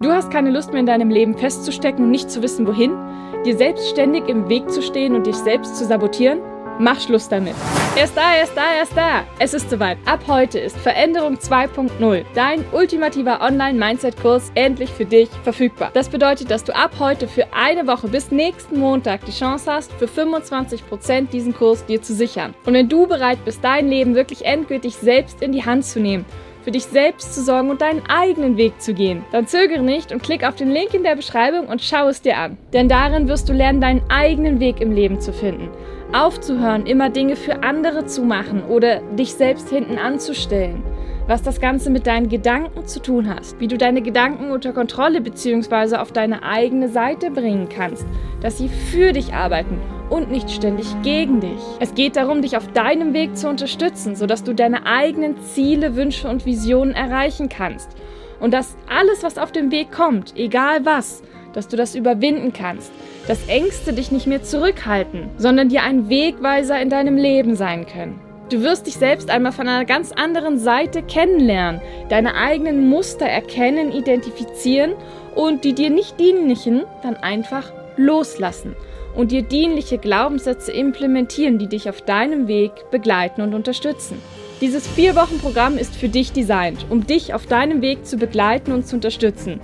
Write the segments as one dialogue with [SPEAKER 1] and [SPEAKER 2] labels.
[SPEAKER 1] Du hast keine Lust mehr in deinem Leben festzustecken und nicht zu wissen, wohin? Dir selbstständig im Weg zu stehen und dich selbst zu sabotieren? Mach Schluss damit. Er ist da, er ist da, er ist da. Es ist soweit. Ab heute ist Veränderung 2.0, dein ultimativer Online-Mindset-Kurs, endlich für dich verfügbar. Das bedeutet, dass du ab heute für eine Woche bis nächsten Montag die Chance hast, für 25% diesen Kurs dir zu sichern. Und wenn du bereit bist, dein Leben wirklich endgültig selbst in die Hand zu nehmen, für dich selbst zu sorgen und deinen eigenen Weg zu gehen. Dann zögere nicht und klick auf den Link in der Beschreibung und schau es dir an. Denn darin wirst du lernen, deinen eigenen Weg im Leben zu finden. Aufzuhören, immer Dinge für andere zu machen oder dich selbst hinten anzustellen was das Ganze mit deinen Gedanken zu tun hast, wie du deine Gedanken unter Kontrolle bzw. auf deine eigene Seite bringen kannst, dass sie für dich arbeiten und nicht ständig gegen dich. Es geht darum, dich auf deinem Weg zu unterstützen, sodass du deine eigenen Ziele, Wünsche und Visionen erreichen kannst. Und dass alles, was auf dem Weg kommt, egal was, dass du das überwinden kannst, dass Ängste dich nicht mehr zurückhalten, sondern dir ein Wegweiser in deinem Leben sein können. Du wirst dich selbst einmal von einer ganz anderen Seite kennenlernen, deine eigenen Muster erkennen, identifizieren und die dir nicht dienlichen dann einfach loslassen und dir dienliche Glaubenssätze implementieren, die dich auf deinem Weg begleiten und unterstützen. Dieses Vier-Wochen-Programm ist für dich designt, um dich auf deinem Weg zu begleiten und zu unterstützen.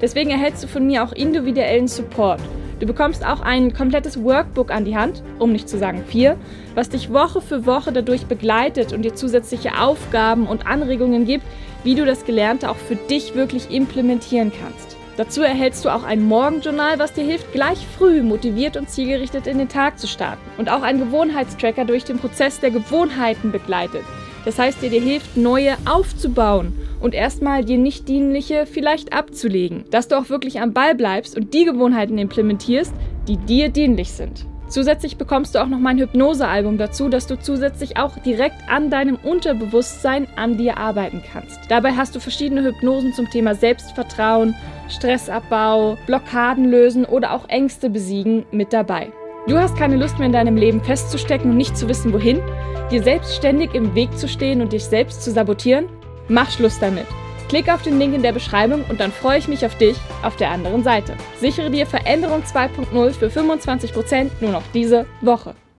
[SPEAKER 1] Deswegen erhältst du von mir auch individuellen Support. Du bekommst auch ein komplettes Workbook an die Hand, um nicht zu sagen vier, was dich Woche für Woche dadurch begleitet und dir zusätzliche Aufgaben und Anregungen gibt, wie du das Gelernte auch für dich wirklich implementieren kannst. Dazu erhältst du auch ein Morgenjournal, was dir hilft, gleich früh motiviert und zielgerichtet in den Tag zu starten. Und auch ein Gewohnheitstracker durch den Prozess der Gewohnheiten begleitet. Das heißt, der dir hilft, neue aufzubauen und erstmal dir nicht dienliche vielleicht abzulegen. Dass du auch wirklich am Ball bleibst und die Gewohnheiten implementierst, die dir dienlich sind. Zusätzlich bekommst du auch noch mein Hypnosealbum dazu, dass du zusätzlich auch direkt an deinem Unterbewusstsein an dir arbeiten kannst. Dabei hast du verschiedene Hypnosen zum Thema Selbstvertrauen, Stressabbau, Blockaden lösen oder auch Ängste besiegen mit dabei. Du hast keine Lust mehr in deinem Leben festzustecken und nicht zu wissen, wohin? Dir selbstständig im Weg zu stehen und dich selbst zu sabotieren? Mach Schluss damit. Klick auf den Link in der Beschreibung und dann freue ich mich auf dich auf der anderen Seite. Sichere dir Veränderung 2.0 für 25% nur noch diese Woche.